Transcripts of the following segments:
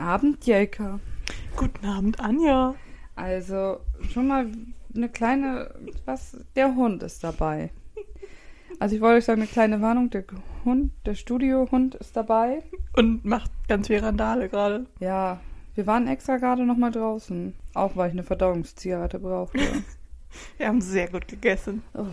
Abend, Jelka. Guten Abend, Anja. Also, schon mal eine kleine, was, der Hund ist dabei. Also ich wollte euch sagen, eine kleine Warnung, der Hund, der Studiohund ist dabei. Und macht ganz viel Randale gerade. Ja, wir waren extra gerade noch mal draußen. Auch weil ich eine Verdauungszigarette brauchte. Wir haben sehr gut gegessen. oh,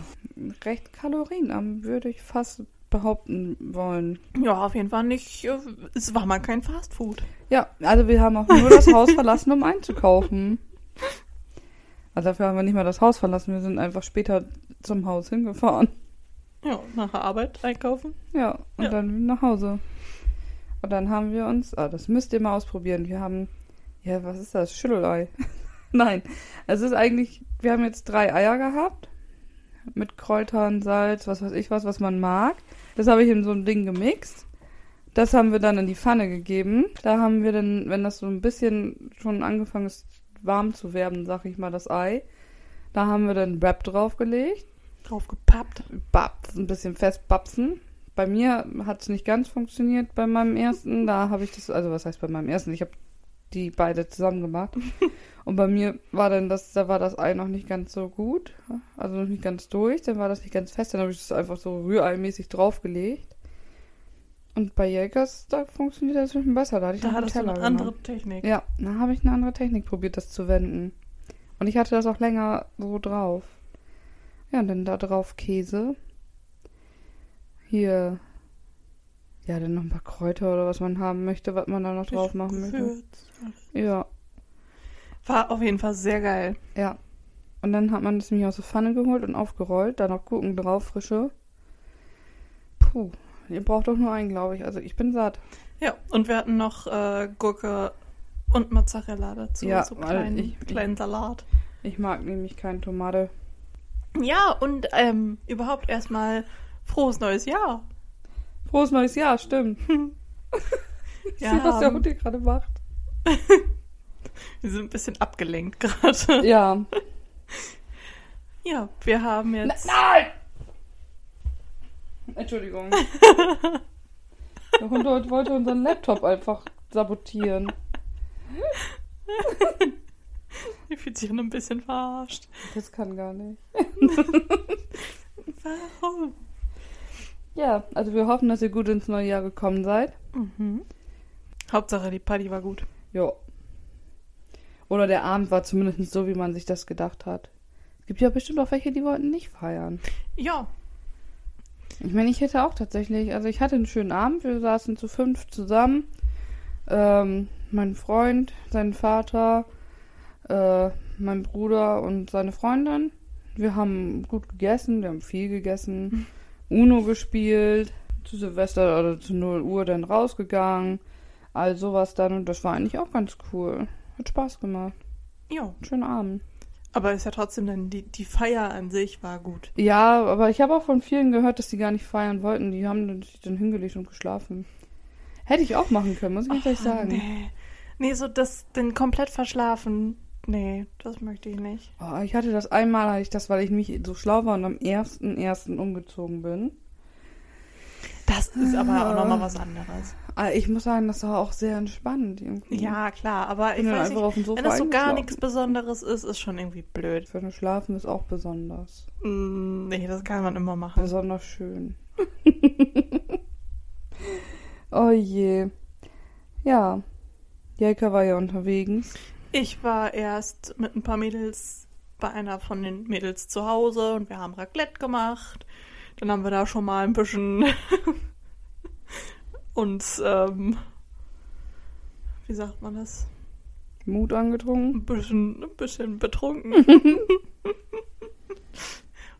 recht kalorienarm, würde ich fast behaupten wollen. Ja, auf jeden Fall nicht. Es war mal kein Fastfood. Ja, also wir haben auch nur das Haus verlassen, um einzukaufen. Also dafür haben wir nicht mal das Haus verlassen, wir sind einfach später zum Haus hingefahren. Ja, nach der Arbeit einkaufen. Ja, und Ja. dann nach Hause. Und dann haben wir uns, ah, das müsst ihr mal ausprobieren. Wir haben, ja, was ist das? Schüttelei. Nein, es ist eigentlich, wir haben jetzt drei Eier gehabt. Mit Kräutern, Salz, was weiß ich was, was man mag. Das habe ich in so ein Ding gemixt. Das haben wir dann in die Pfanne gegeben. Da haben wir dann, wenn das so ein bisschen schon angefangen ist, warm zu werden, sag ich mal, das Ei. Da haben wir dann Wrap draufgelegt. Drauf gepappt. Babs, ein bisschen festbapsen. Bei mir hat es nicht ganz funktioniert bei meinem ersten. Da habe ich das, also was heißt bei meinem ersten? Ich habe die beide zusammen gemacht. Und bei mir war dann das, da war das Ei noch nicht ganz so gut. Also noch nicht ganz durch. Dann war das nicht ganz fest. Dann habe ich das einfach so rühreimäßig draufgelegt. Und bei Jägers, da funktioniert das ein bisschen besser. Da hatte ich Da hattest du Teller eine andere. Technik. Ja, da habe ich eine andere Technik probiert, das zu wenden. Und ich hatte das auch länger so drauf. Ja, und dann da drauf Käse. Hier. Ja, dann noch ein paar Kräuter oder was man haben möchte, was man da noch drauf machen möchte. Ja, War auf jeden Fall sehr geil. ja. Und dann hat man das nämlich aus der Pfanne geholt und aufgerollt. Da noch Gurken drauf, frische. Puh, ihr braucht doch nur einen, glaube ich. Also ich bin satt. Ja, und wir hatten noch äh, Gurke und Mozzarella dazu. Ja, so weil kleinen, ich- kleinen Salat. Ich mag nämlich keine Tomate. Ja, und ähm, überhaupt erstmal frohes neues Jahr. Frohes neues Jahr, stimmt. Ich Ja, sehe, was der Hund hier gerade macht. Wir sind ein bisschen abgelenkt gerade. Ja. Ja, wir haben jetzt. Nein! Entschuldigung. Der Hund heute wollte unseren Laptop einfach sabotieren. Wir fühlt sich ein bisschen verarscht. Das kann gar nicht. Warum? Ja, also wir hoffen, dass ihr gut ins neue Jahr gekommen seid. Mhm. Hauptsache, die Party war gut. Jo. Oder der Abend war zumindest so, wie man sich das gedacht hat. Es gibt ja bestimmt auch welche, die wollten nicht feiern. Ja, Ich meine, ich hätte auch tatsächlich, also ich hatte einen schönen Abend, wir saßen zu fünf zusammen. Ähm, mein Freund, sein Vater, äh, mein Bruder und seine Freundin. Wir haben gut gegessen, wir haben viel gegessen, Uno gespielt, zu Silvester oder zu 0 Uhr dann rausgegangen, all sowas dann und das war eigentlich auch ganz cool. Hat Spaß gemacht. ja. Schönen Abend. Aber ist ja trotzdem dann, die, die Feier an sich war gut. Ja, aber ich habe auch von vielen gehört, dass die gar nicht feiern wollten. Die haben sich dann hingelegt und geschlafen. Hätte ich auch machen können, muss ich gleich Oh, sagen. Nee. nee, so das, den komplett verschlafen. Nee, das möchte ich nicht. Oh, ich hatte das einmal, hatte ich das, weil ich mich so schlau war und am 1.1. umgezogen bin. Das ist aber auch nochmal was anderes. Aber ich muss sagen, das war auch sehr entspannt. Irgendwie. Ja, klar, aber ich weiß nicht, wenn das so gar nichts Besonderes ist, ist schon irgendwie blöd. Für ein Schlafen ist auch besonders. Mm, Nee, das kann man immer machen. Besonders schön. oh je. Ja. Jelka war ja unterwegs. Ich war erst mit ein paar Mädels bei einer von den Mädels zu Hause und wir haben Raclette gemacht. Dann haben wir da schon mal ein bisschen uns, ähm, wie sagt man das? Mut angetrunken. Ein bisschen, ein bisschen betrunken.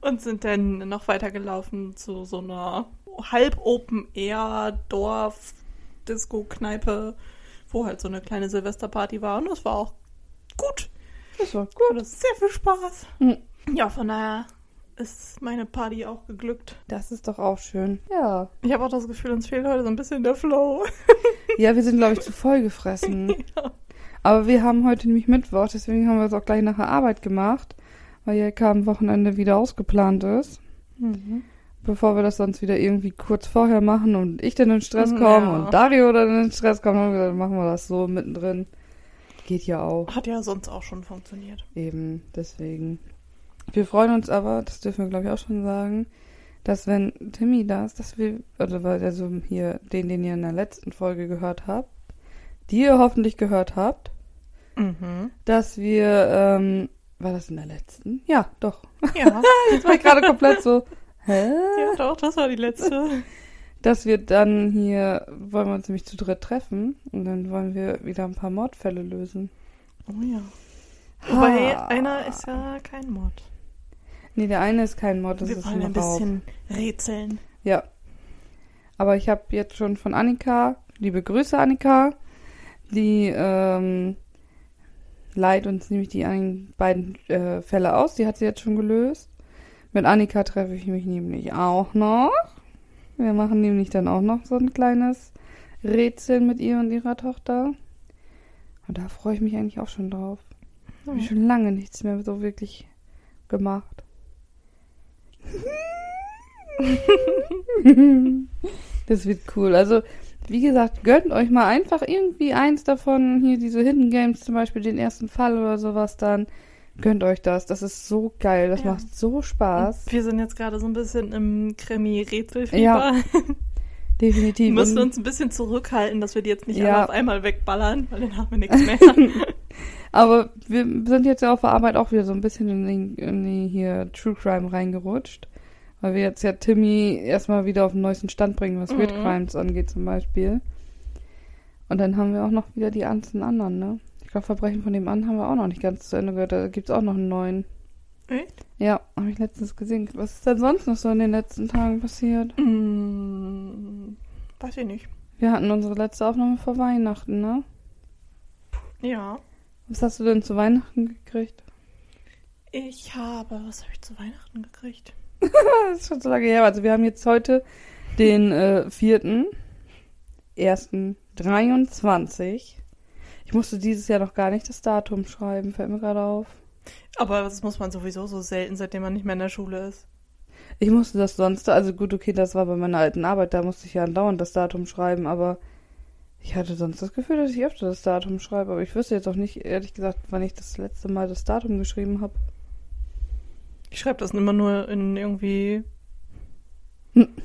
und sind dann noch weitergelaufen zu so einer Halb-Open-Air-Dorf-Disco-Kneipe, wo halt so eine kleine Silvesterparty war. Und das war auch gut. Das war Gut, das sehr viel Spaß. Mhm. Ja, von daher ist meine Party auch geglückt. Das ist doch auch schön. Ja. Ich habe auch das Gefühl, uns fehlt heute so ein bisschen der Flow. Ja, wir sind, glaube ich, zu voll gefressen. ja. Aber wir haben heute nämlich Mittwoch, deswegen haben wir es auch gleich nach der Arbeit gemacht, weil Jelka am Wochenende wieder ausgeplant ist. Mhm. Bevor wir das sonst wieder irgendwie kurz vorher machen und ich dann in Stress Mm, komme ja. und Dario dann in Stress kommt, gesagt, machen wir das so mittendrin. Geht ja auch. Hat ja sonst auch schon funktioniert. Eben, deswegen. Wir freuen uns aber, das dürfen wir glaube ich auch schon sagen, dass wenn Timmy da ist, dass wir, also weil also hier den, den ihr in der letzten Folge gehört habt, die ihr hoffentlich gehört habt, Mhm. dass wir, ähm, war das in der letzten? Ja, doch. Ja, Jetzt war ich gerade komplett so, hä? ja, doch, das war die letzte. Dass wir dann hier, wollen wir uns nämlich zu dritt treffen und dann wollen wir wieder ein paar Mordfälle lösen. Oh ja. Wobei, Ah. einer ist ja kein Mod. Nee, der eine ist kein Mord, das Wir ist wollen ein Raub. bisschen rätseln. Ja. Aber ich habe jetzt schon von Annika, liebe Grüße Annika, die ähm, leiht uns nämlich die beiden äh, Fälle aus. Die hat sie jetzt schon gelöst. Mit Annika treffe ich mich nämlich auch noch. Wir machen nämlich dann auch noch so ein kleines Rätsel mit ihr und ihrer Tochter. Und da freue ich mich eigentlich auch schon drauf. Habe ich schon lange nichts mehr so wirklich gemacht. das wird cool. Also, wie gesagt, gönnt euch mal einfach irgendwie eins davon. Hier diese Hidden Games, zum Beispiel den ersten Fall oder sowas dann. Gönnt euch das. Das ist so geil. Das Ja. macht so Spaß. Wir sind jetzt gerade so ein bisschen im Krimi-Rätselfieber. Ja, Definitiv. Wir müssen Und- uns ein bisschen zurückhalten, dass wir die jetzt nicht Ja. alle auf einmal wegballern, weil dann haben wir nichts mehr. Aber wir sind jetzt ja auf der Arbeit auch wieder so ein bisschen in die, in die hier True Crime reingerutscht. Weil wir jetzt ja Timmy erstmal wieder auf den neuesten Stand bringen, was Weird Mhm. Crimes angeht zum Beispiel. Und dann haben wir auch noch wieder die ganzen anderen, ne? Ich glaube, Verbrechen von dem an haben wir auch noch nicht ganz zu Ende gehört. Da gibt's auch noch einen neuen. Echt? Ja, habe ich letztens gesehen. Was ist denn sonst noch so in den letzten Tagen passiert? Hm, weiß ich nicht. Wir hatten unsere letzte Aufnahme vor Weihnachten, ne? Ja. Was hast du denn zu Weihnachten gekriegt? Ich habe, was habe ich zu Weihnachten gekriegt? Das ist schon so lange her. Also wir haben jetzt heute den äh, vierten, ersten 23. Ich musste dieses Jahr noch gar nicht das Datum schreiben, fällt mir gerade auf. Aber das muss man sowieso so selten, seitdem man nicht mehr in der Schule ist. Ich musste das sonst, also gut, okay, das war bei meiner alten Arbeit, da musste ich ja andauernd das Datum schreiben, aber ich hatte sonst das Gefühl, dass ich öfter das Datum schreibe, aber ich wüsste jetzt auch nicht, ehrlich gesagt, wann ich das letzte Mal das Datum geschrieben habe. Ich schreibe das immer nur in irgendwie.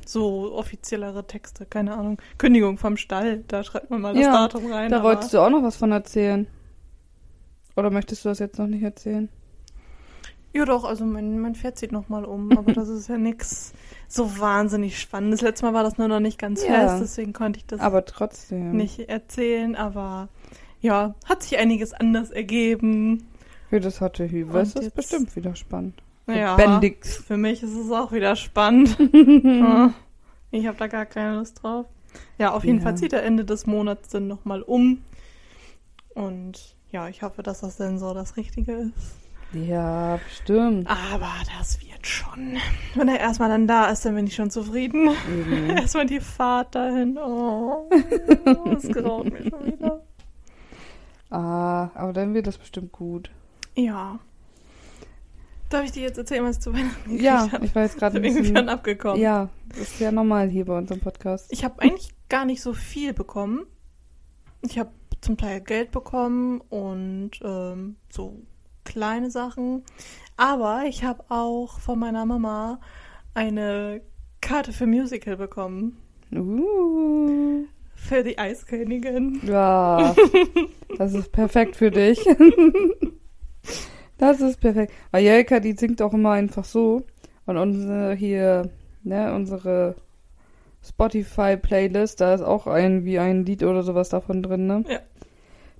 So offiziellere Texte, keine Ahnung. Kündigung vom Stall, da schreibt man mal das Ja, Datum rein. Da wolltest du auch noch was von erzählen. Oder möchtest du das jetzt noch nicht erzählen? Ja doch, also mein, mein Pferd zieht nochmal um, aber das ist ja nix so wahnsinnig Spannendes. Letztes Mal war das nur noch nicht ganz Ja. fest, deswegen konnte ich das Aber trotzdem. nicht erzählen, aber ja, hat sich einiges anders ergeben. Für das Hotte Hübe ist Und das jetzt- bestimmt wieder spannend. Ja, Bendix. für mich ist es auch wieder spannend. Ja, ich habe da gar keine Lust drauf. Ja, auf jeden Ja. Fall zieht er Ende des Monats dann nochmal um. Und ja, ich hoffe, dass das so das Richtige ist. Ja, bestimmt. Aber das wird schon. Wenn er erstmal dann da ist, dann bin ich schon zufrieden. Eben. Erstmal die Fahrt dahin. Oh, das graut mir schon wieder. ah, aber dann wird das bestimmt gut. Ja. Darf ich dir jetzt erzählen, was ich zu Weihnachten Ja, habe? ich war jetzt gerade ein Irgendwie bisschen... abgekommen. Ja, das ist ja normal hier bei unserem Podcast. Ich habe eigentlich gar nicht so viel bekommen. Ich habe zum Teil Geld bekommen und ähm, so kleine Sachen. Aber ich habe auch von meiner Mama eine Karte für Musical bekommen. Uh, Für die Eiskönigin. ja, das ist perfekt für dich. das ist perfekt. Weil Jelka, die singt auch immer einfach so. Und unsere hier, ne, unsere Spotify-Playlist, da ist auch irgendwie ein Lied oder sowas davon drin, ne? Ja.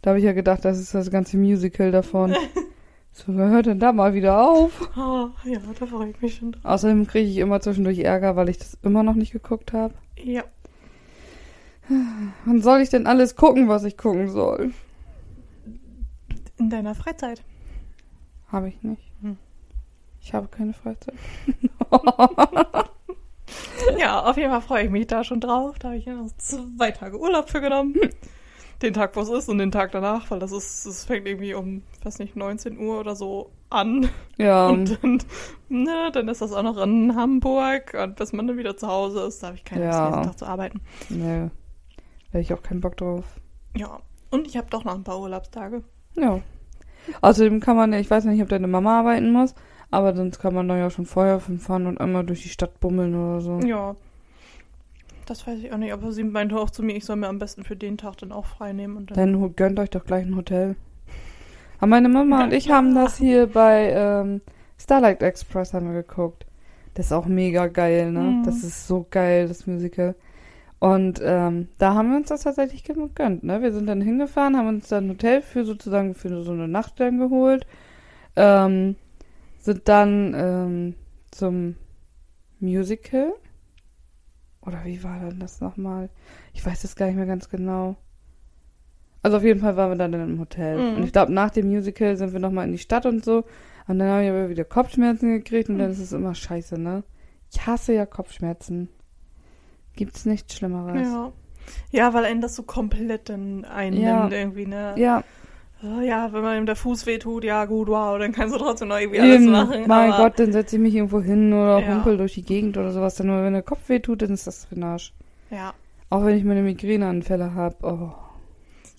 Da habe ich ja gedacht, das ist das ganze Musical davon. so, wer hört denn da mal wieder auf? Oh, ja, da freue ich mich schon drauf. Außerdem kriege ich immer zwischendurch Ärger, weil ich das immer noch nicht geguckt habe. Ja. Wann soll ich denn alles gucken, was ich gucken soll? In deiner Freizeit. Habe ich nicht. Hm. Ich habe keine Freizeit. Ja, auf jeden Fall freue ich mich da schon drauf. Da habe ich ja noch zwei Tage Urlaub für genommen. den Tag, wo es ist und den Tag danach, weil das ist, es fängt irgendwie um, weiß nicht, 19 Uhr oder so an. Ja, Und dann, ne, dann ist das auch noch in Hamburg und bis man dann wieder zu Hause ist, da habe ich keine Lust, Ja. ganzen Tag zu arbeiten. nee. Da hätte ich auch keinen Bock drauf. Ja. Und ich habe doch noch ein paar Urlaubstage. Ja. Außerdem kann man, ich weiß nicht, ob deine Mama arbeiten muss, aber sonst kann man da ja schon vorher fahren und einmal durch die Stadt bummeln oder so. Ja. Das weiß ich auch nicht, aber sie meinte auch zu mir, ich soll mir am besten für den Tag dann auch frei nehmen und dann. Dann gönnt euch doch gleich ein Hotel. Aber meine Mama und ich haben das hier bei ähm, Starlight Express haben wir geguckt. Das ist auch mega geil, ne? Mhm. Das ist so geil, das Musical. Und ähm, da haben wir uns das tatsächlich gegönnt, ne? Wir sind dann hingefahren, haben uns dann ein Hotel für sozusagen für so eine Nacht dann geholt. Ähm, sind dann ähm, zum Musical. Oder wie war denn das nochmal? Ich weiß das gar nicht mehr ganz genau. Also auf jeden Fall waren wir dann im Hotel. Mhm. Und ich glaube, nach dem Musical sind wir nochmal in die Stadt und so. Und dann habe ich aber wieder Kopfschmerzen gekriegt und dann ist es immer scheiße, ne? Ich hasse ja Kopfschmerzen. Gibt's nichts Schlimmeres. ja. Ja, weil einen das so komplett dann einnimmt Ja. irgendwie, ne? Ja, Oh, ja, wenn man ihm der Fuß wehtut, ja gut, wow, dann kannst du trotzdem noch irgendwie alles eben. machen. Mein Gott, dann setze ich mich irgendwo hin oder Ja. humpel durch die Gegend oder sowas. Dann nur wenn der Kopf weh tut, dann ist das Arsch. Ja. Auch wenn ich meine Migräneanfälle habe. Oh.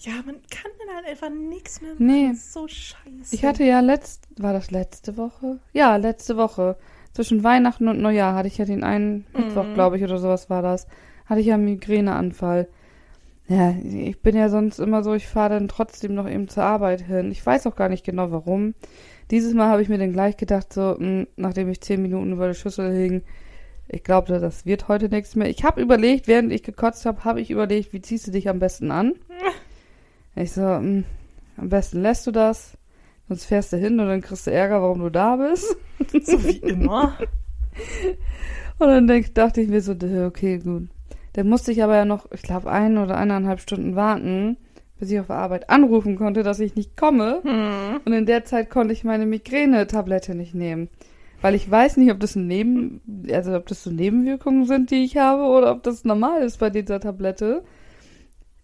Ja, man kann dann halt einfach nichts mehr machen. Nee. Das ist so scheiße. Ich hatte ja letzt, war das letzte Woche? Ja, letzte Woche. Zwischen Weihnachten und Neujahr hatte ich ja den einen Mittwoch, Mhm. glaube ich, oder sowas war das. Hatte ich ja einen Migräneanfall. Ja, ich bin ja sonst immer so, ich fahre dann trotzdem noch eben zur Arbeit hin. Ich weiß auch gar nicht genau warum. Dieses Mal habe ich mir dann gleich gedacht, so, mh, nachdem ich zehn Minuten über der Schüssel hing, ich glaube, das wird heute nichts mehr. Ich habe überlegt, während ich gekotzt habe, habe ich überlegt, wie ziehst du dich am besten an? Ich so, mh, am besten lässt du das, sonst fährst du hin und dann kriegst du Ärger, warum du da bist. so wie immer. Und dann denk, dachte ich mir so, okay, gut. Dann musste ich aber ja noch, ich glaube, ein oder eineinhalb Stunden warten, bis ich auf der Arbeit anrufen konnte, dass ich nicht komme. Hm. Und in der Zeit konnte ich meine Migräne-Tablette nicht nehmen. Weil ich weiß nicht, ob das ein Neben, also ob das so Nebenwirkungen sind, die ich habe, oder ob das normal ist bei dieser Tablette.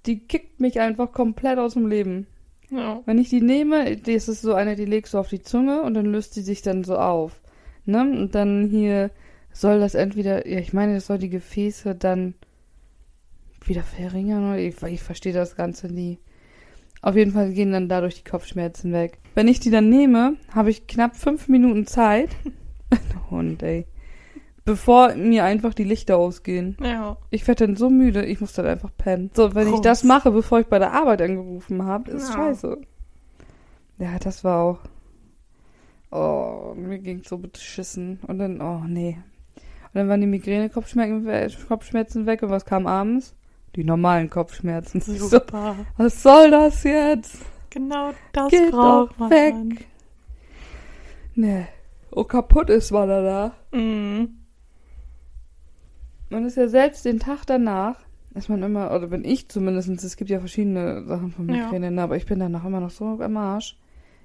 Die kickt mich einfach komplett aus dem Leben. Ja. Wenn ich die nehme, die ist es so eine, die legst du auf die Zunge und dann löst die sich dann so auf. Ne? Und dann hier soll das entweder, ja, ich meine, das soll die Gefäße dann wieder verringern oder ich, ich verstehe das Ganze nie. Auf jeden Fall gehen dann dadurch die Kopfschmerzen weg. Wenn ich die dann nehme, habe ich knapp fünf Minuten Zeit. Hund, ey. Bevor mir einfach die Lichter ausgehen. Ja. Ich werde dann so müde, ich muss dann einfach pennen. So, wenn ich Rums. das mache, bevor ich bei der Arbeit angerufen habe, ist Ja. scheiße. Ja, das war auch. Oh, mir ging so beschissen. Und dann, oh nee. Und dann waren die Migräne-Kopfschmerzen we- Kopfschmerzen weg und was kam abends? Die normalen Kopfschmerzen. Ich So, Super. was soll das jetzt? Genau das Geht braucht man. weg. dann. Nee. Oh, kaputt ist man danach. Mhm. Man ist ja selbst den Tag danach, ist man immer, oder bin ich zumindest, es gibt ja verschiedene Sachen von Ja. Migräne, ne, aber ich bin danach immer noch so am Arsch.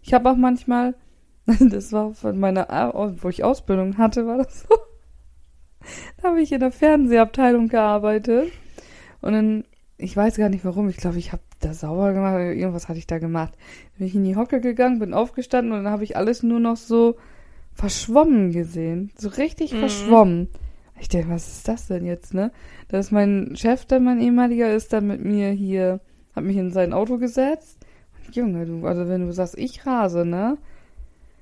Ich habe auch manchmal, das war von meiner, wo ich Ausbildung hatte, war das so. Da habe ich in der Fernsehabteilung gearbeitet. Und dann, ich weiß gar nicht warum, ich glaube, ich habe da sauber gemacht, irgendwas hatte ich da gemacht. Dann bin ich in die Hocke gegangen, bin aufgestanden und dann habe ich alles nur noch so verschwommen gesehen. So richtig Mhm. verschwommen. Ich denke, was ist das denn jetzt, ne? Da ist mein Chef, der mein ehemaliger ist, dann mit mir hier, hat mich in sein Auto gesetzt. Und Junge, du, also wenn du sagst, ich rase, ne?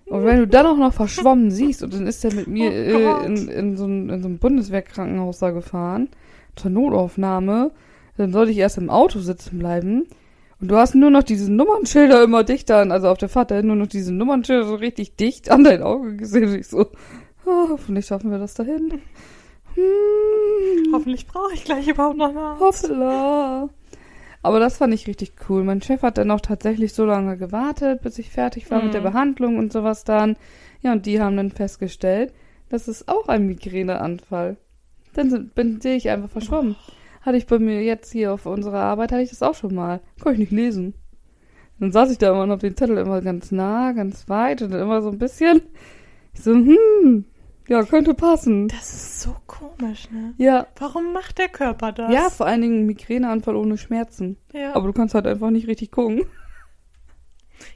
Und wenn du dann auch noch verschwommen siehst, und dann ist er mit mir Oh äh, in, in, so ein, in so ein Bundeswehrkrankenhaus da gefahren, zur Notaufnahme, dann sollte ich erst im Auto sitzen bleiben. Und du hast nur noch diese Nummernschilder immer dichter an, also auf der Fahrt dahin nur noch diese Nummernschilder so richtig dicht an dein Auge gesehen. Und ich so, oh, hoffentlich schaffen wir das dahin. Hm, Hoffentlich brauche ich gleich überhaupt noch was. hoppla. Aber das fand ich richtig cool. Mein Chef hat dann auch tatsächlich so lange gewartet, bis ich fertig war mit der Mhm. Behandlung und sowas dann. Ja, und die haben dann festgestellt, das ist auch ein Migräneanfall. Dann sind- bin, sehe ich einfach verschwommen. Hatte ich bei mir jetzt hier auf unserer Arbeit, hatte ich das auch schon mal. Konnte ich nicht lesen. Dann saß ich da immer und hab den Zettel immer ganz nah, ganz weit und dann immer so ein bisschen. Ich so, hm, Ja, könnte passen. Das ist so komisch, ne? Ja. Warum macht der Körper das? Ja, vor allen Dingen Migräneanfall ohne Schmerzen. ja. Aber du kannst halt einfach nicht richtig gucken.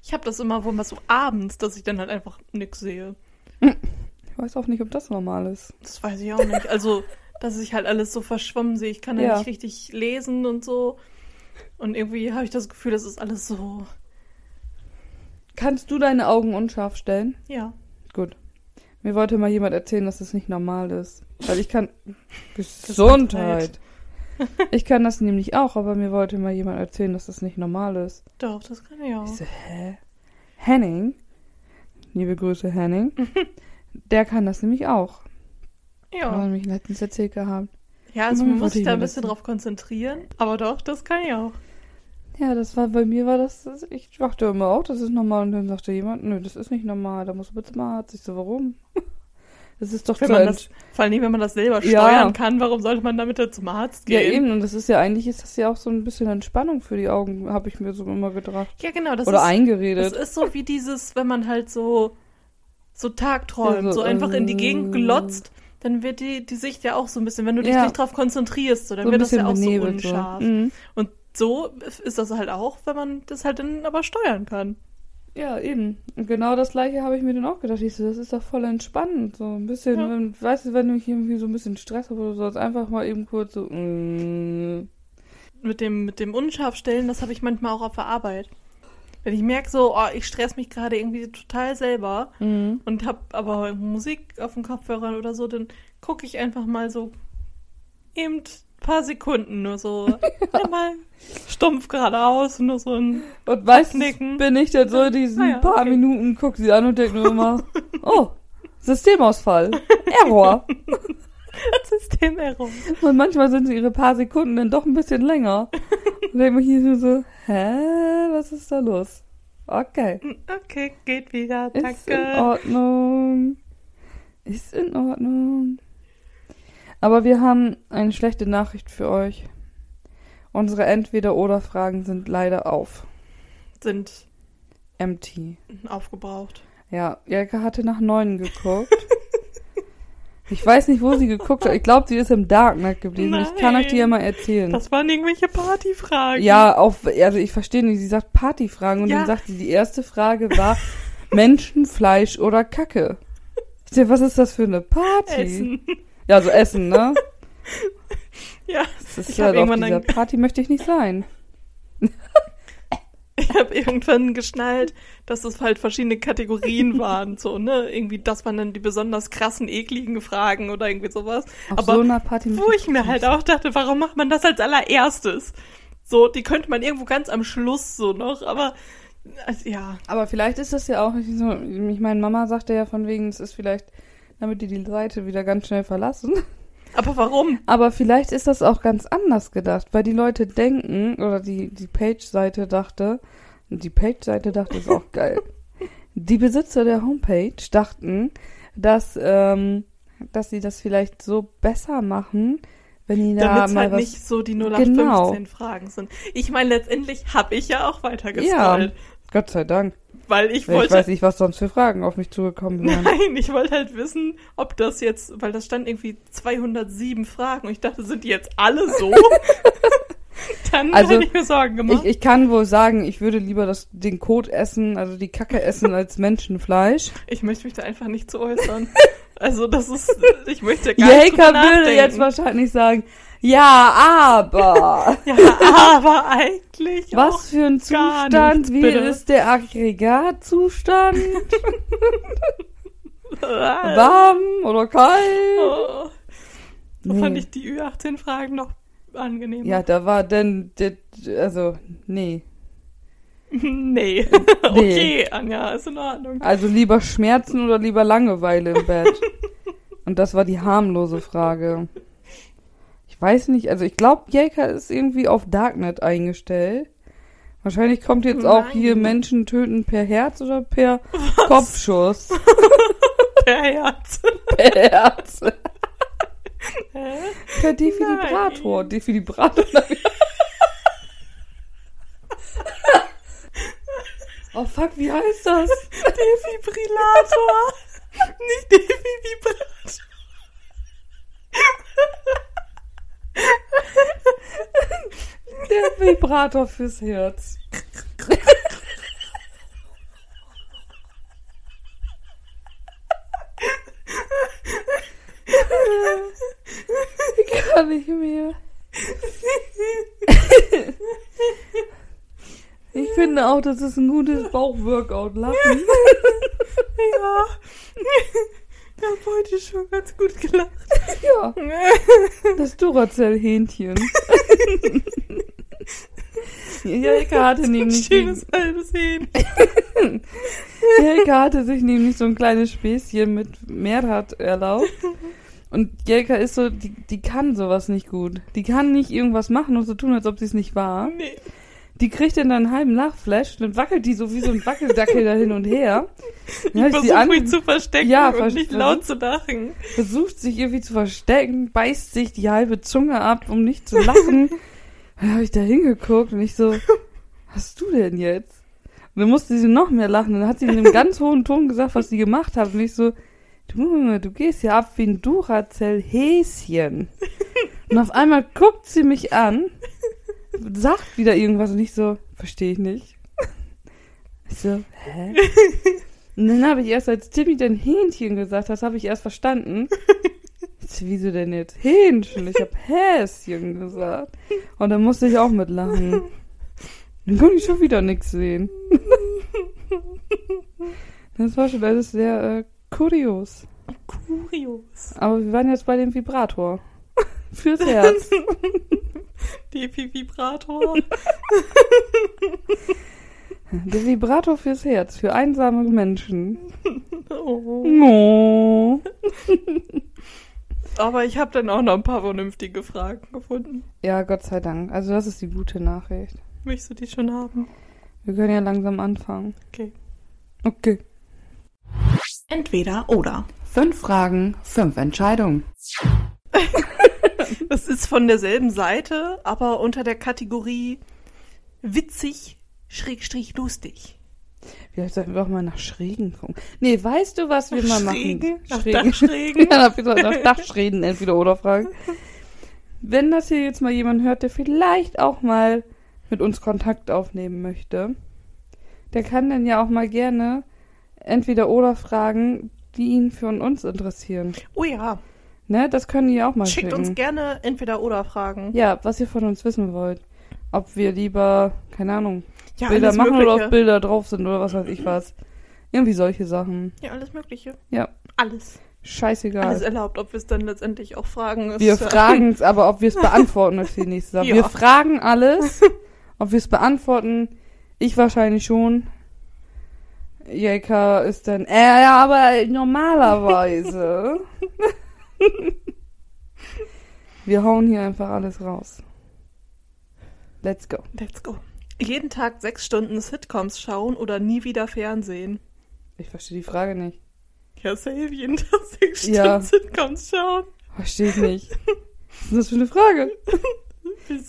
ich habe das immer wohl mal so abends, dass ich dann halt einfach nix sehe. Ich weiß auch nicht, ob das normal ist. Das weiß ich auch nicht. Also, dass ich halt alles so verschwommen sehe. Ich kann ja Ja. nicht richtig lesen und so. Und irgendwie habe ich das Gefühl, das ist alles so. Kannst du deine Augen unscharf stellen? Ja. Gut. Mir wollte mal jemand erzählen, dass das nicht normal ist. Weil ich kann. Gesundheit. Ich kann das nämlich auch, aber mir wollte mal jemand erzählen, dass das nicht normal ist. Doch, das kann ich auch. Ich so, hä? Henning? Liebe Grüße, Henning. Der kann das nämlich auch. Hat er Ja. nämlich letztens erzählt gehabt. Ja, also man muss sich ich da ein bisschen drauf konzentrieren. Aber doch, das kann ich auch. Ja, das war bei mir war das, das ich dachte immer auch, das ist normal und dann sagte jemand, nö, das ist nicht normal, da musst du bitte zum Arzt. Ich so, warum? Das ist doch Wenn man das, vor allem, wenn man das selber Ja. steuern kann, warum sollte man damit dann zum Arzt Ja, gehen? eben, und das ist ja eigentlich ist das ja auch so ein bisschen Entspannung für die Augen, habe ich mir so immer gedacht. Ja, genau. Das Oder ist, eingeredet. Das ist so wie dieses, wenn man halt so, so tagträumt, Ja, so, so, einfach in die ähm, Gegend glotzt, dann wird die, die Sicht ja auch so ein bisschen, wenn du dich Ja. nicht drauf konzentrierst, so, dann so wird das ja auch so unscharf. Mhm. Und so ist das halt auch, wenn man das halt dann aber steuern kann. Ja, eben. Und genau das gleiche habe ich mir dann auch gedacht. Ich so, das ist doch voll entspannend. So ein bisschen, Ja. wenn, weißt du, wenn ich irgendwie so ein bisschen Stress habe oder so, ist einfach mal eben kurz so. Mm. Mit dem, mit dem Unscharfstellen, das habe ich manchmal auch auf der Arbeit. Wenn ich merke so, oh, ich stress mich gerade irgendwie total selber Mhm. und habe aber Musik auf dem Kopfhörer oder so, dann gucke ich einfach mal so eben paar Sekunden nur so einmal stumpf geradeaus, nur so ein Und meistens Abnicken. bin ich dann so diesen Ah ja, paar okay. Minuten, guck sie an und denke nur immer, oh, Systemausfall, Error. Systemerror. Und manchmal sind ihre paar Sekunden dann doch ein bisschen länger. Und denke mir hier nur so, hä, was ist da los? Okay. Okay, geht wieder, Ist in danke. Ordnung. Ist in Ordnung. Aber wir haben eine schlechte Nachricht für euch. Unsere Entweder-Oder-Fragen sind leider auf. Sind Empty. aufgebraucht. Ja, Jelka hatte nach neuen geguckt. Ich weiß nicht, wo sie geguckt hat. Ich glaube, sie ist im Darknet geblieben. Ich kann euch die ja mal erzählen. Das waren irgendwelche Partyfragen. Ja, auf, also ich verstehe nicht, sie sagt Partyfragen und Ja. dann sagt sie, die erste Frage war Menschen, Fleisch oder Kacke. Ich dachte, was ist das für eine Party? Essen. Ja, so Essen, ne? Ja, Das ist Ich ja hab auf irgendwann dieser Party möchte ich nicht sein. ich habe irgendwann geschnallt, dass es halt verschiedene Kategorien waren. So, ne? Irgendwie, das waren dann die besonders krassen, ekligen Fragen oder irgendwie sowas. Auf Aber so einer Party Wo ich mir halt auch dachte, warum macht man das als allererstes? So, die könnte man irgendwo ganz am Schluss so noch, aber also, ja. Aber vielleicht ist das ja auch nicht so. Ich meine, Mama sagte ja von wegen, es ist vielleicht, damit die die Seite wieder ganz schnell verlassen. Aber warum? Aber vielleicht ist das auch ganz anders gedacht, weil die Leute denken, oder die, die Page-Seite dachte, die Page-Seite dachte, ist auch geil. Die Besitzer der Homepage dachten, dass, ähm, dass sie das vielleicht so besser machen, wenn die da Damit es mal halt was. nicht so die 0815 Genau. Fragen sind. Ich meine, letztendlich habe ich ja auch weiter Ja. Gott sei Dank. Weil ich Weil Ich wollte. weiß nicht, was sonst für Fragen auf mich zugekommen wären. Nein, ich wollte halt wissen, ob das jetzt, weil das stand irgendwie 207 Fragen und ich dachte, sind die jetzt alle so? Dann Also, hätte ich mir Sorgen Ich, gemacht. ich kann wohl sagen, ich würde lieber das, den Kot essen, also die Kacke essen, als Menschenfleisch. Ich, möchte mich da einfach nicht zu äußern. Also das ist, ich möchte gar nicht Jelka drüber würde jetzt nachdenken. wahrscheinlich sagen, ja, aber Ja, aber eigentlich auch. was für ein Zustand, nichts, wie ist der Aggregatzustand? Warm oder kalt? Oh. So Nee. fand ich die Ü18-Fragen noch angenehm. Ja, da war denn, der- also, nee. nee. okay, Anja, ist in Ordnung. Also lieber Schmerzen oder lieber Langeweile im Bett? Und das war die harmlose Frage. Ich weiß nicht, also ich glaube, Jelka ist irgendwie auf Darknet eingestellt. Wahrscheinlich kommt jetzt auch Nein. hier Menschen töten per Herz oder per Kopfschuss. Der Herz. per Herz. Hä? Per Defibrillator. Nein. Defibrillator. oh fuck, wie heißt das? Defibrillator. Nicht Defibrillator. Vibrator fürs Herz. Ich kann nicht mehr. Ich finde auch, das ist ein gutes Bauchworkout. Lachen. Ja. Ich habe heute schon ganz gut gelacht. Ja, das Duracell-Hähnchen. Jelka hatte nämlich Schönes halbes Hähnchen. Jelka hatte sich nämlich so ein kleines Späßchen mit Mehrrad erlaubt. Und Jelka ist so, die, die kann sowas nicht gut. Die kann nicht irgendwas machen und so tun, als ob sie es nicht war. Nee. Die kriegt dann einen halben Lachflash, dann wackelt die so wie so ein Wackeldackel da hin und her. Dann Ich versuche mich zu verstecken Ja, und nicht laut zu lachen. versucht sich irgendwie zu verstecken, beißt sich die halbe Zunge ab, um nicht zu lachen. dann habe ich da hingeguckt und ich so, was hast du denn jetzt? Und dann musste sie noch mehr lachen. Dann hat sie in einem ganz hohen Ton gesagt, was sie gemacht hat. Und ich so, du, Junge, du gehst ja ab wie ein Duracell-Häschen. Und auf einmal guckt sie mich an, sagt wieder irgendwas und ich so, verstehe ich nicht. Ich so, hä? Und dann habe ich erst, als Timmy dann Hähnchen gesagt hat, habe ich erst verstanden. Wieso denn jetzt Hähnchen? Ich habe Häschen gesagt. Und dann musste ich auch mitlachen. Dann konnte ich schon wieder nichts sehen. Das war schon alles sehr äh, kurios. Kurios. Aber wir waren jetzt bei dem Vibrator. Fürs Herz. Defi-Vibrator. Der Vibrator fürs Herz. Für einsame Menschen. Oh. Oh. Aber ich habe dann auch noch ein paar vernünftige Fragen gefunden. Ja, Gott sei Dank. Also das ist die gute Nachricht. Möchtest du die schon haben? Wir können ja langsam anfangen. Okay. Okay. Entweder oder. Fünf Fragen, fünf Entscheidungen. Das ist von derselben Seite, aber unter der Kategorie witzig, schrägstrich lustig. Vielleicht sollten wir auch mal nach Schrägen gucken. Nee, weißt du, was wir mal Schrägen? machen? Nach Dachschrägen? ja, nach Dachschrägen entweder oder fragen. Wenn das hier jetzt mal jemand hört, der vielleicht auch mal mit uns Kontakt aufnehmen möchte, der kann dann ja auch mal gerne entweder oder fragen, die ihn für uns interessieren. Oh ja, Ne, das können die auch mal schickt schicken. uns gerne entweder oder Fragen. Ja, was ihr von uns wissen wollt. Ob wir lieber, keine Ahnung, Ja, Bilder machen oder Mögliche. auf Bilder drauf sind oder was weiß ich was. Irgendwie solche Sachen. Ja, alles Mögliche. Ja, Alles. scheißegal. Alles erlaubt, ob wir es dann letztendlich auch fragen. ist, wir fragen es, aber ob wir es beantworten, ist die nächste Sache. Ja. Wir fragen alles. Ob wir es beantworten, ich wahrscheinlich schon. Jelka ist dann, äh, ja, aber normalerweise. wir hauen hier einfach alles raus. Let's go. Let's go. Jeden Tag sechs Stunden Sitcoms schauen oder nie wieder Fernsehen. Ich verstehe die Frage nicht. Ja, safe, jeden Tag sechs Stunden Ja. Sitcoms schauen. Verstehe ich nicht. Was ist das für eine Frage?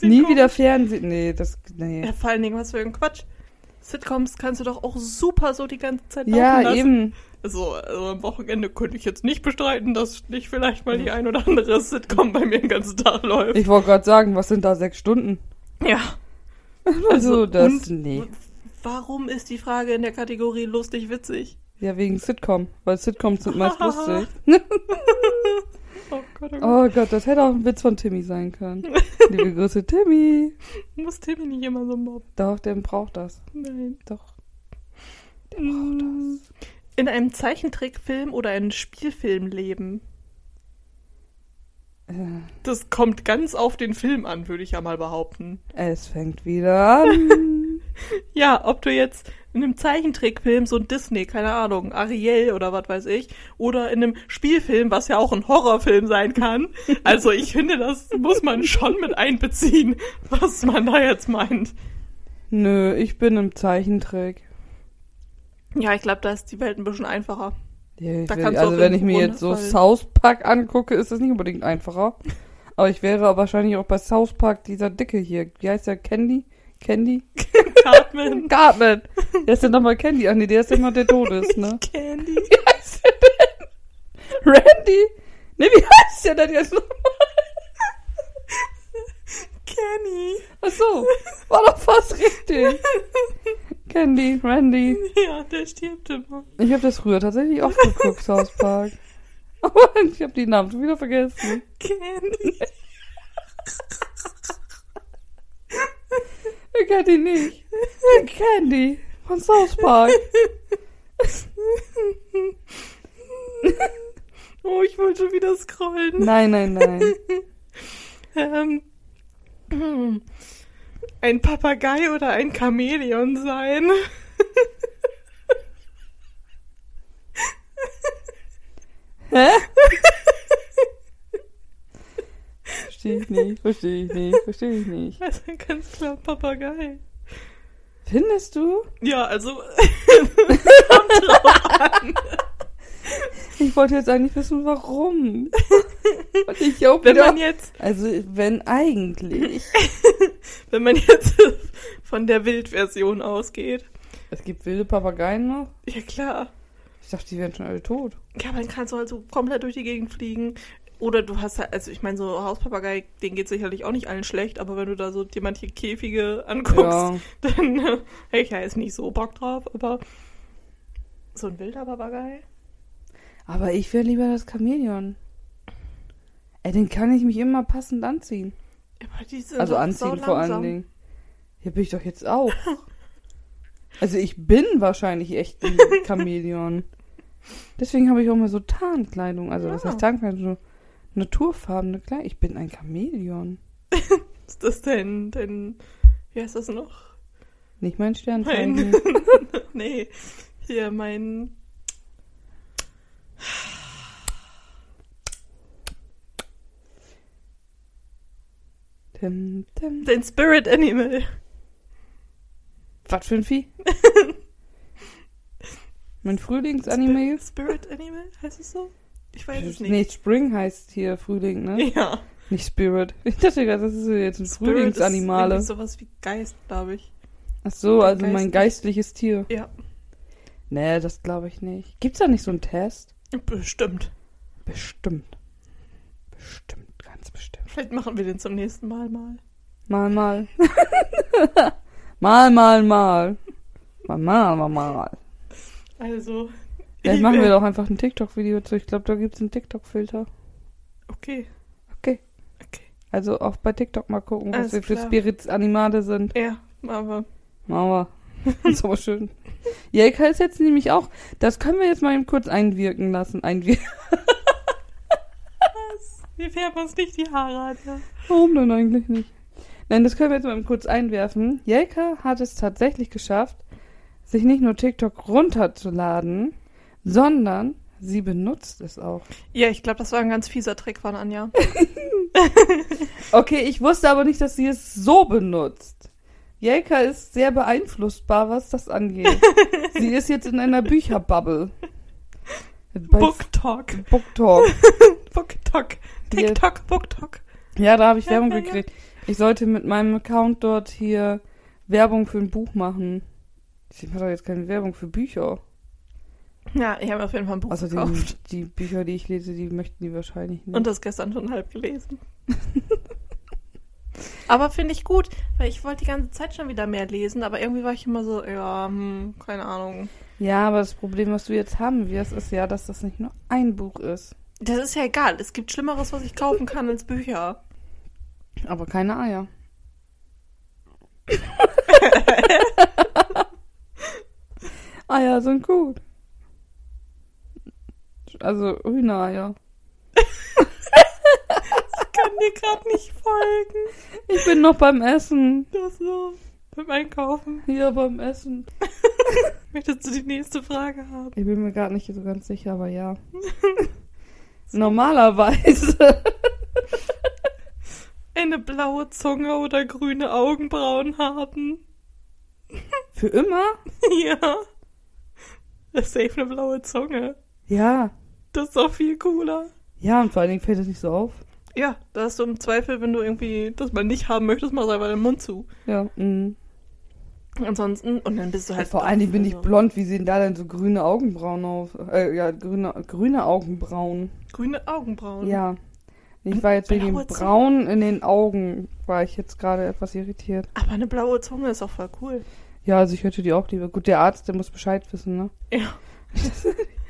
Nie komisch. wieder Fernsehen. Nee, das. Nee. Ja, vor allen Dingen, was für ein Quatsch. Sitcoms kannst du doch auch super so die ganze Zeit laufen Ja, lassen. eben. Also, also am Wochenende könnte ich jetzt nicht bestreiten, dass nicht vielleicht mal die ein oder andere Sitcom bei mir den ganzen Tag läuft. Ich wollte gerade sagen, was sind da sechs Stunden? Ja. Also, das. und nee. Warum ist die Frage in der Kategorie lustig witzig? Ja, wegen Sitcom. Weil Sitcoms sind meist lustig. Oh Gott, oh Gott. Oh Gott, das hätte auch ein Witz von Timmy sein können. Liebe Grüße, Timmy. Muss Timmy nicht immer so mobben. Doch, der braucht das. Nein. Doch. Mm. In einem Zeichentrickfilm oder einem Spielfilm leben? Das kommt ganz auf den Film an, würde ich ja mal behaupten. es fängt wieder an. Ja, ob du jetzt in einem Zeichentrickfilm, so ein Disney, keine Ahnung, Ariel oder was weiß ich, oder in einem Spielfilm, was ja auch ein Horrorfilm sein kann. Also ich finde, das muss man schon mit einbeziehen, was man da jetzt meint. Nö, ich bin im Zeichentrick. Ja, ich glaube, da ist die Welt ein bisschen einfacher. Ja, kannst du also wenn ich mir jetzt so fallen. South Park angucke, ist das nicht unbedingt einfacher. Aber ich wäre wahrscheinlich auch bei South Park dieser Dicke hier. Wie heißt der? Candy? Candy? Cartman. Cartman. Der ist ja nochmal Candy. Ach nee, der ist immer der Tod ist, ne? Candy. Wie heißt der denn? Randy? Ne, wie heißt der denn jetzt nochmal? Kenny. Ach so, war doch fast richtig. Candy, Randy. Ja, der stirbt immer. Ich habe das früher tatsächlich oft geguckt, South Park. Aber ich habe die Namen schon wieder vergessen. Candy. Wer kennt die nicht? Candy von South Park. Oh, ich wollte schon wieder scrollen. Nein, nein, nein. Ähm, hm. Ein Papagei oder ein Chamäleon sein? Hä? Verstehe ich nicht, verstehe ich nicht, verstehe ich nicht. Also ganz klar Papagei. Findest du? Ja, also kommt drauf an. Ich wollte jetzt eigentlich wissen, warum. Und ich auch Wenn wieder, man jetzt, also, wenn eigentlich. wenn man jetzt von der Wildversion ausgeht. Es gibt wilde Papageien noch? Ja klar. Ich dachte, die wären schon alle tot. Ja, aber dann kannst du halt so komplett durch die Gegend fliegen. Oder du hast halt, also ich meine, so Hauspapagei, denen geht sicherlich auch nicht allen schlecht, aber wenn du da so dir manche Käfige anguckst, Ja. dann äh, ich ja jetzt nicht so Bock drauf, aber so ein wilder Papagei? Aber ich wäre lieber das Chamäleon. Ey, den kann ich mich immer passend anziehen. Aber die sind Also anziehen so vor allen. Dingen. Hier bin ich doch jetzt auch. Also ich bin wahrscheinlich echt ein Chamäleon. Deswegen habe ich auch mal so Tarnkleidung. Also was Ja. heißt Tarnkleidung? So naturfarbene Kleidung. Ich bin ein Chamäleon. Ist das denn, denn, wie heißt das noch? Nicht mein Sternzeichen. Mein, nee, hier mein, Tim, tim. dein Spirit Animal. Was für ein Vieh? mein Frühlingsanime? Spirit Animal, heißt es so? Ich weiß es nicht. Nee, Spring heißt hier Frühling, ne? Ja. Nicht Spirit. Ich dachte gerade, das ist jetzt ein Spirit Frühlingsanimale. Ist sowas wie Geist, glaube ich. Ach so, also Geist- mein geistliches Tier. Ja, Nee, das glaube ich nicht. Gibt's da nicht so einen Test? bestimmt. Bestimmt. Bestimmt. Vielleicht machen wir den zum nächsten Mal mal. Mal, mal. mal, mal, mal. Mal, mal, mal, mal. Also. Vielleicht ich machen wir doch einfach ein TikTok-Video zu. Ich glaube, da gibt's einen TikTok-Filter. Okay. Okay. Okay. Also auch bei TikTok mal gucken, was Alles wir für klar. Spirits Animale sind. Ja, aber. Mama. ist aber schön. Jelka ist jetzt nämlich auch. Das können wir jetzt mal eben kurz einwirken lassen. Einwirken. Wir färben uns nicht die Haare an. Ja. Warum denn eigentlich nicht? Nein, das können wir jetzt mal kurz einwerfen. Jelka hat es tatsächlich geschafft, sich nicht nur TikTok runterzuladen, sondern sie benutzt es auch. Ja, ich glaube, das war ein ganz fieser Trick von Anja. Okay, ich wusste aber nicht, dass sie es so benutzt. Jelka ist sehr beeinflussbar, was das angeht. sie ist jetzt in einer Bücherbubble. Bei Book Talk. Book Talk. TikTok, Book Talk. Ja, da habe ich Ja, Werbung ja, gekriegt. Ich sollte mit meinem Account dort hier Werbung für ein Buch machen. Ich mache doch jetzt keine Werbung für Bücher. Ja, ich habe auf jeden Fall ein Buch Außerdem, gekauft. die Bücher, die ich lese, die möchten die wahrscheinlich nicht. Und das gestern schon halb gelesen. aber finde ich gut, weil ich wollte die ganze Zeit schon wieder mehr lesen, aber irgendwie war ich immer so, ja, hm, keine Ahnung. ja, aber das Problem, was du jetzt haben wirst, ist ja, dass das nicht nur ein Buch ist. Das ist ja egal. Es gibt Schlimmeres, was ich kaufen kann als Bücher. Aber keine Eier. Eier sind gut. Also Hühnereier. Ich kann dir gerade nicht folgen. Ich bin noch beim Essen. Das so. Beim Einkaufen. Hier beim Essen. Möchtest du die nächste Frage haben? Ich bin mir gerade nicht so ganz sicher, aber ja. Normalerweise. Eine blaue Zunge oder grüne Augenbrauen haben? Für immer? ja. Das ist safe eine blaue Zunge. Ja. Das ist doch viel cooler. Ja, und vor allen Dingen fällt es nicht so auf. Ja, da hast du im Zweifel, wenn du irgendwie das mal nicht haben möchtest, mach einfach den Mund zu. Ja. Mm. Ansonsten, und dann bist du halt. vor allen Dingen bin ich blond. Wie sehen da denn so grüne Augenbrauen aus? Äh, ja, grüne, grüne Augenbrauen. Grüne Augenbrauen. Ja. Ich war jetzt wegen dem? Braun in den Augen, war ich jetzt gerade etwas irritiert. Aber eine blaue Zunge ist auch voll cool. Ja, also ich hätte die auch lieber. Gut, der Arzt, der muss Bescheid wissen, ne? Ja.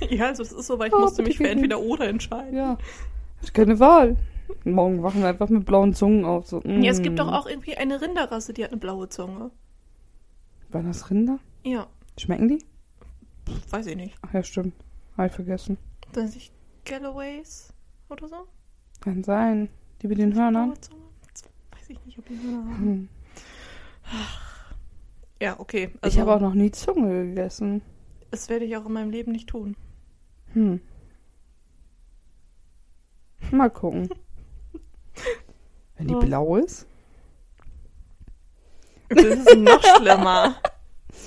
ja, also es ist so, weil ich Oh, musste mich für entweder oder entscheiden. Ja. Hat keine Wahl. Morgen wachen wir einfach mit blauen Zungen auf. So, mm. Ja, es gibt doch auch irgendwie eine Rinderrasse, die hat eine blaue Zunge. Waren das Rinder? Ja, Schmecken die? weiß ich nicht. Ach ja, stimmt. Hab ich vergessen. Sind sich Galloways oder so? Kann sein. Die mit den Hörnern. Weiß ich nicht, ob die Hörner haben. Hm. Ja, okay. ich Also, habe auch noch nie Zunge gegessen. Das werde ich auch in meinem Leben nicht tun. Hm. Mal gucken. Wenn die Ja. blau ist? Das ist noch schlimmer.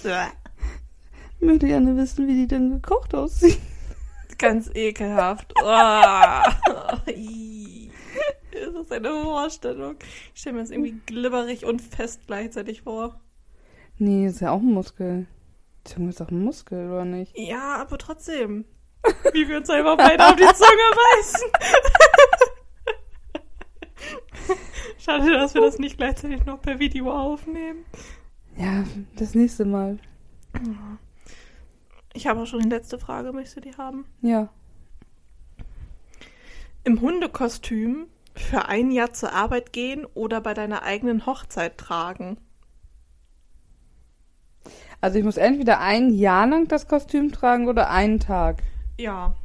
Ich möchte gerne wissen, wie die denn gekocht aussieht. Ganz ekelhaft. Oh. Das ist eine Vorstellung. Ich stelle mir das irgendwie glibberig und fest gleichzeitig vor. Nee, ist ja auch ein Muskel. Zunge ist auch ein Muskel, oder nicht? Ja, aber trotzdem. Wie wir uns einfach beide auf die Zunge beißen. Schade, dass wir das nicht gleichzeitig noch per Video aufnehmen. Ja, das nächste Mal. Ich habe auch schon die letzte Frage. Möchtest du die haben? Ja. Im Hundekostüm für ein Jahr zur Arbeit gehen oder bei deiner eigenen Hochzeit tragen? Also ich muss entweder ein Jahr lang das Kostüm tragen oder einen Tag. Ja.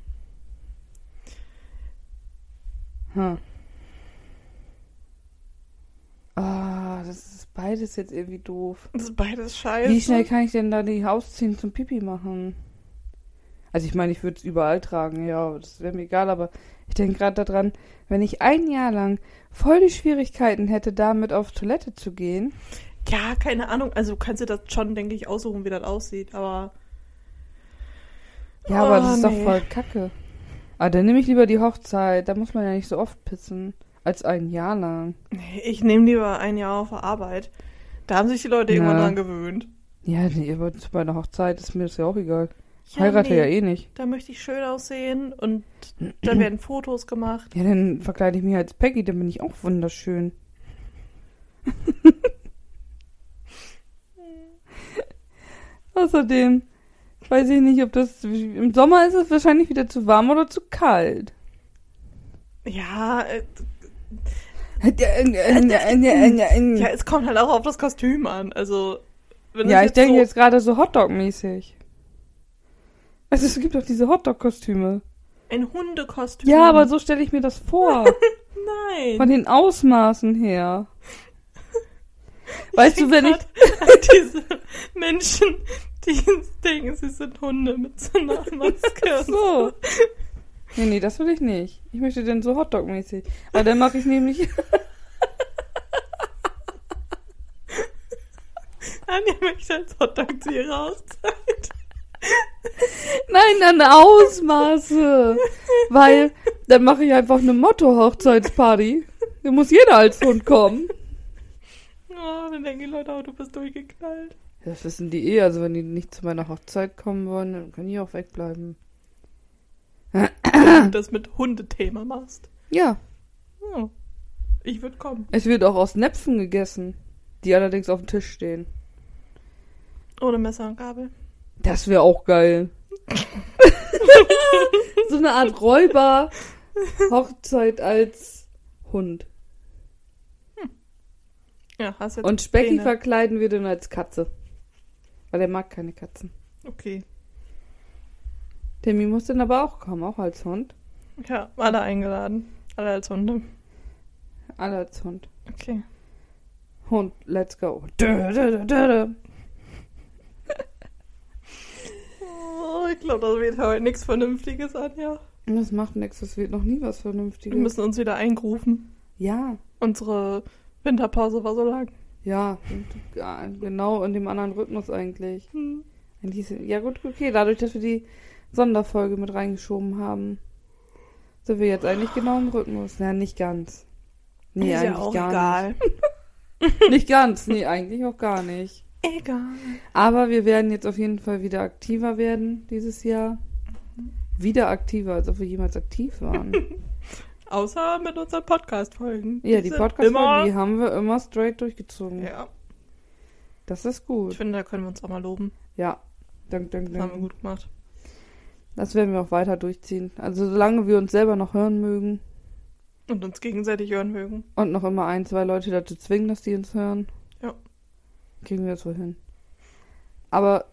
Hm. Ah, das ist beides jetzt irgendwie doof. Das ist beides scheiße. Wie schnell kann ich denn da die ausziehen zum Pipi machen? Also ich meine, ich würde es überall tragen, ja, das wäre mir egal, aber ich denke gerade daran, wenn ich ein Jahr lang voll die Schwierigkeiten hätte, damit auf Toilette zu gehen. Ja, keine Ahnung. Also du kannst dir das schon, denke ich, aussuchen, wie das aussieht, aber. Ja, aber Oh, das ist nee. doch voll kacke. Ah, dann nehme ich lieber die Hochzeit, da muss man ja nicht so oft pissen, als ein Jahr lang. Ich nehme lieber ein Jahr auf Arbeit. Da haben sich die Leute irgendwann Na. dran gewöhnt. Ja, nee, aber zu meiner Hochzeit ist mir das ja auch egal. Ja, Heirate nee, ja eh nicht. Da möchte ich schön aussehen und da werden Fotos gemacht. Ja, dann verkleide ich mich als Peggy, dann bin ich auch wunderschön. Außerdem weiß ich nicht, ob das im Sommer ist es wahrscheinlich wieder zu warm oder zu kalt. Ja, äh, Ja, es kommt halt auch auf das Kostüm an. Also, ja ich denke so jetzt gerade so Hotdog-mäßig. Also es gibt doch diese Hotdog-Kostüme. ein Hundekostüm. Ja, aber so stelle ich mir das vor. Nein. Von den Ausmaßen her. Weißt du, wenn ich. diese Menschen, die denken, sie sind Hunde mit so einer Maske. und So. Nee, nee, das will ich nicht. Ich möchte den so Hotdog-mäßig. Weil dann mache ich nämlich. Anja möchte als Hotdog zu ihrer Hochzeit. Nein, dann Ausmaße. Weil dann mache ich einfach eine Motto-Hochzeitsparty. Da muss jeder als Hund kommen. Oh, dann denken die Leute auch, du bist durchgeknallt. Das wissen die eh. Also wenn die nicht zu meiner Hochzeit kommen wollen, dann können die auch wegbleiben. Wenn du das mit Hundethema machst. Ja, Oh, ich würde kommen. es wird auch aus Näpfen gegessen. Die allerdings auf dem Tisch stehen. Ohne Messer und Gabel. Das wäre auch geil. so eine Art Räuber-Hochzeit als Hund. Ja, hast jetzt Und Specky Pläne. verkleiden wir dann als Katze. Weil er mag keine Katzen. Okay. Timmy muss dann aber auch kommen, auch als Hund. Ja, alle eingeladen. Alle als Hunde. Alle als Hund. Okay. Hund, let's go. Dö, dö, dö. Oh, ich glaube, das wird heute nichts Vernünftiges, Anja. Das macht nichts, das wird noch nie was Wir Vernünftiges. müssen uns wieder eingrufen. Ja, Unsere Winterpause war so lang. ja, ja, genau in dem anderen Rhythmus eigentlich. Hm. Ja gut, okay, dadurch, dass wir die Sonderfolge mit reingeschoben haben, sind wir jetzt eigentlich genau im Rhythmus. Ja, nicht ganz. Nee, ist eigentlich ja auch gar egal. nicht. Nicht ganz, nee, eigentlich auch gar nicht. Egal. Aber wir werden jetzt auf jeden Fall wieder aktiver werden dieses Jahr. Wieder aktiver, als ob wir jemals aktiv waren. Außer mit unseren Podcast-Folgen. Ja, die Podcast-Folgen, die haben wir immer straight durchgezogen. Ja, Das ist ich gut. finde, da können wir uns auch mal loben. Ja. Dank, dank, Das haben wir dank. gut gemacht. Das werden wir auch weiter durchziehen. Also solange wir uns selber noch hören mögen Und uns gegenseitig hören mögen. und noch immer ein, zwei Leute dazu zwingen, dass die uns hören, Ja. kriegen wir das wohl hin. Aber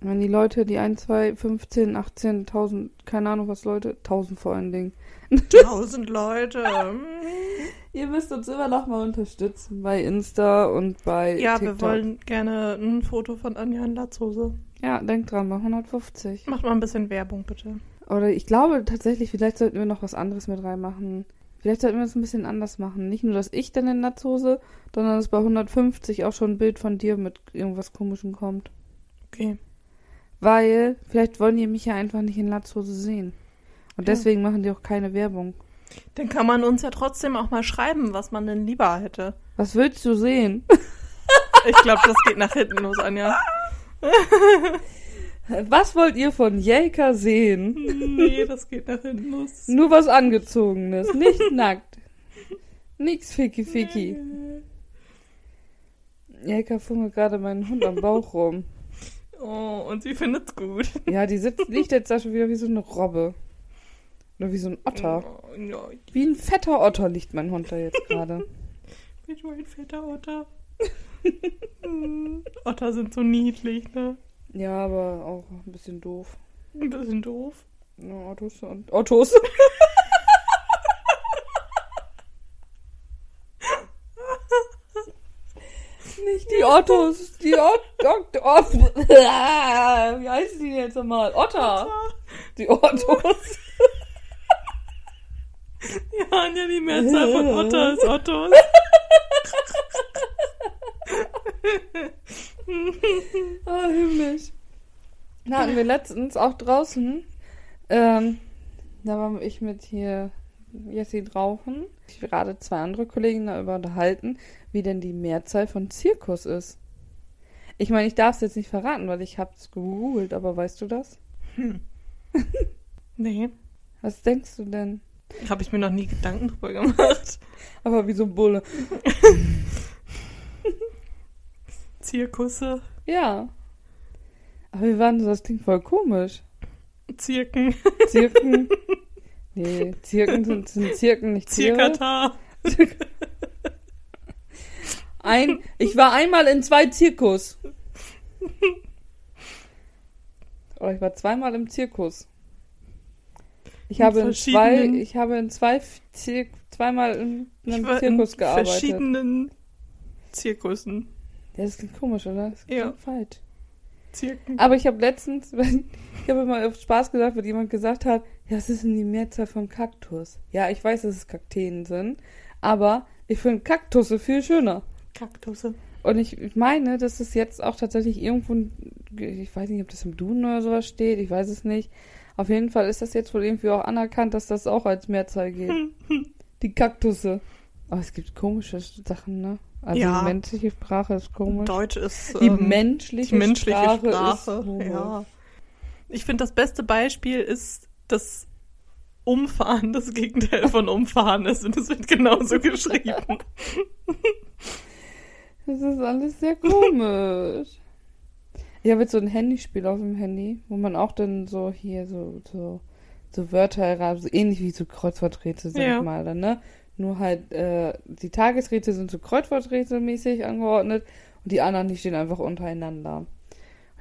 wenn die Leute, die 1, 2, 15, 18, 1000, keine Ahnung was Leute, 1000 vor allen Dingen, Tausend Leute. Mm. ihr müsst uns immer noch mal unterstützen bei Insta und bei Ja, TikTok. wir wollen gerne ein Foto von Anja in Latzhose. Ja, denkt dran, bei 150. Macht mal ein bisschen Werbung, bitte. Oder ich glaube tatsächlich, vielleicht sollten wir noch was anderes mit reinmachen. Vielleicht sollten wir es ein bisschen anders machen. Nicht nur, dass ich dann in Latzhose, sondern dass bei 150 auch schon ein Bild von dir mit irgendwas Komischem kommt. Okay. Weil, vielleicht wollen die mich ja einfach nicht in Latzhose sehen. Und Ja. deswegen machen die auch keine Werbung. Dann kann man uns ja trotzdem auch mal schreiben, was man denn lieber hätte. Was willst du sehen? Ich glaube, das geht nach hinten los, Anja. Was wollt ihr von Jelka sehen? Nee, das geht nach hinten los. Nur was Angezogenes, nicht nackt. Nix Ficky Ficky. Jelka fummelt gerade meinen Hund am Bauch rum. Oh, und sie findet's gut. Ja, die sitzt, liegt jetzt da schon wieder wie so eine Robbe. Oder wie so ein Otter. Oh, Wie ein fetter Otter liegt mein Hund da jetzt gerade. ich bin ein fetter Otter. Otter sind so niedlich, ne? Ja, aber auch ein bisschen doof. Ein bisschen doof. Ja, Ottos und Ottos. Nicht die Ottos, die Ot Ot Ot Wie heißen die jetzt nochmal? Otter. Die Ottos. Ja, Anja, die Mehrzahl von Otter ist Ottos. Ah, himmlisch. Da hatten wir letztens auch draußen, ähm, da war ich mit hier Jessie draußen. Ich gerade zwei andere Kollegen darüber unterhalten, wie denn die Mehrzahl von Zirkus ist. Ich meine, ich darf es jetzt nicht verraten, weil ich hab's gegoogelt, aber weißt du das? Nee, Was denkst du denn? habe ich mir noch nie Gedanken drüber gemacht. Aber wie so ein Bulle. Zirkusse, Ja. Aber wir waren so, das klingt voll komisch. Zirken, Zirken. Nee, Zirken sind, sind Zirken, nicht Tiere. Zirkata. Ein, ich war einmal in zwei Zirkus. Oder ich war zweimal im Zirkus. Ich In habe in zwei, ich habe in zwei Zir zweimal in Ich einem Zirkus in gearbeitet. verschiedenen Zirkussen. Ja, das klingt komisch, oder? Das klingt Ja. falsch. Zirken. Aber ich habe letztens, ich habe immer auf Spaß gesagt, wenn jemand gesagt hat, ja, was ist denn die Mehrzahl von Kaktus? Ja, ich weiß, dass es Kakteen sind, aber ich finde Kaktusse viel schöner. Kaktusse. Und ich meine, dass es jetzt auch tatsächlich irgendwo, ich weiß nicht, ob das im Duden oder sowas steht, ich weiß es nicht. Auf jeden Fall ist das jetzt wohl irgendwie auch anerkannt, dass das auch als Mehrzahl geht. Die Kaktusse. Aber es gibt komische Sachen, ne? Also Ja. die menschliche Sprache ist komisch. Deutsch ist Die ähm, menschliche, die menschliche Sprache, Sprache. ist komisch. ja. Ich finde, das beste Beispiel ist das Umfahren, das Gegenteil von Umfahren ist. Und es wird genauso geschrieben. Das ist alles sehr komisch. Ich habe jetzt so ein Handyspiel auf dem Handy, wo man auch dann so hier so, so, so Wörter so ähnlich wie so Kreuzworträtsel, sag Ja. ich mal, dann, ne? Nur halt, äh, die Tagesrätsel sind so Kreuzworträtselmäßig angeordnet und die anderen, die stehen einfach untereinander. Und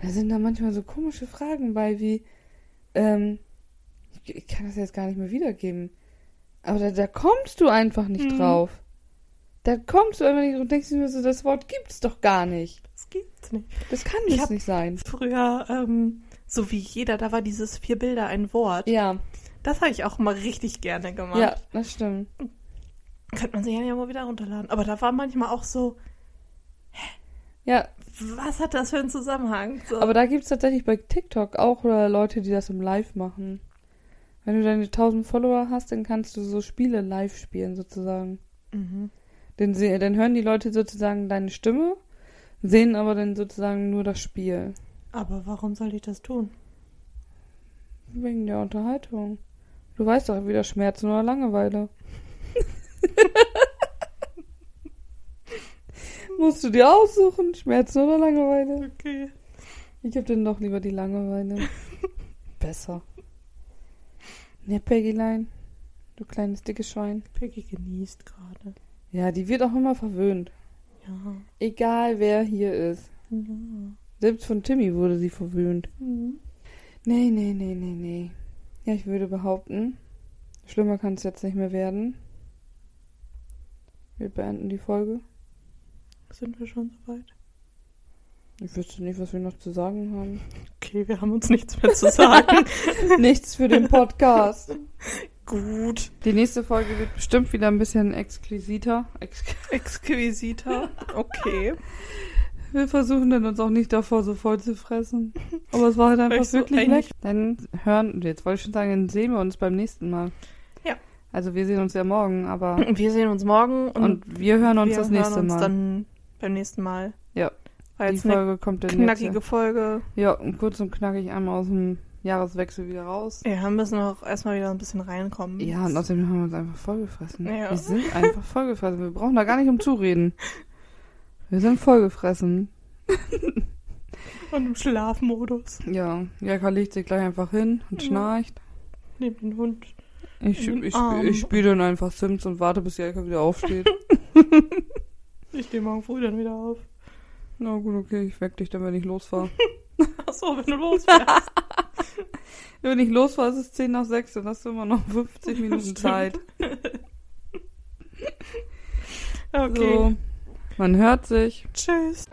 da sind da manchmal so komische Fragen bei, wie, ähm, ich, ich kann das jetzt gar nicht mehr wiedergeben. Aber da, da kommst du einfach nicht Mhm. drauf. Da kommst du einfach nicht und denkst dir so, das Wort gibt's doch gar nicht. Das gibt's nicht. Das kann hab- nicht sein. Früher, ähm, so wie jeder, da war dieses vier Bilder ein Wort. Ja, Das habe ich auch mal richtig gerne gemacht. ja, das stimmt. Könnte man sich ja mal wieder runterladen. Aber da war manchmal auch so, Ja, was hat das für einen Zusammenhang? So. aber da gibt's tatsächlich bei TikTok auch äh, Leute, die das im Live machen. Wenn du deine 1000 Follower hast, dann kannst du so Spiele live spielen, sozusagen. mhm. Dann, dann hören die Leute sozusagen deine Stimme, sehen aber dann sozusagen nur das Spiel. Aber warum soll ich das tun? Wegen der Unterhaltung. Du weißt doch wieder Schmerzen oder Langeweile. Musst du dir aussuchen, Schmerzen oder Langeweile? Okay. Ich hab dann doch lieber die Langeweile. Besser. Ne, Peggylein. Du kleines dickes Schwein. Peggy genießt gerade. Ja, die wird auch immer verwöhnt. Ja. Egal wer hier ist. ja. Selbst von Timmy wurde sie verwöhnt. Mhm. Nee, nee, nee, nee, nee. Ja, ich würde behaupten, schlimmer kann es jetzt nicht mehr werden. Wir beenden die Folge. Sind wir schon soweit? Ich wüsste nicht, was wir noch zu sagen haben. Okay, wir haben uns nichts mehr zu sagen. Nichts für den Podcast. Gut. Die nächste Folge wird bestimmt wieder ein bisschen exquisiter. Ex Exquisiter. Okay. wir versuchen dann uns auch nicht davor so voll zu fressen. Aber es war halt einfach so wirklich eigentlich- lecker. Dann hören, jetzt wollte ich schon sagen, dann sehen wir uns beim nächsten Mal. Also wir sehen uns ja morgen, aber wir sehen uns morgen und, und wir hören uns wir das nächste hören uns Mal. dann beim nächsten Mal. Ja. War Die Folge kommt dann knackige jetzt. Folge. Ja, und kurz und knackig einmal aus dem Jahreswechsel wieder raus. Ja, müssen auch erstmal wieder ein bisschen reinkommen. Ja, und außerdem haben wir uns einfach vollgefressen. Ja. Wir sind einfach vollgefressen. Wir brauchen da gar nicht umzureden. Wir sind vollgefressen. Und im Schlafmodus. Ja, Jaka legt sich gleich einfach hin und Ja. schnarcht. Neben den Hund. Ich, ich, Arm. ich spiele dann einfach Sims und warte, bis Jaka wieder aufsteht. Ich stehe morgen früh dann wieder auf. Na gut, okay, ich weck dich dann, wenn ich losfahre. Achso, wenn du losfährst. wenn ich losfahre, ist es 10 nach 6, dann hast du immer noch 50 Minuten. Zeit. Okay. So, man hört sich. Tschüss.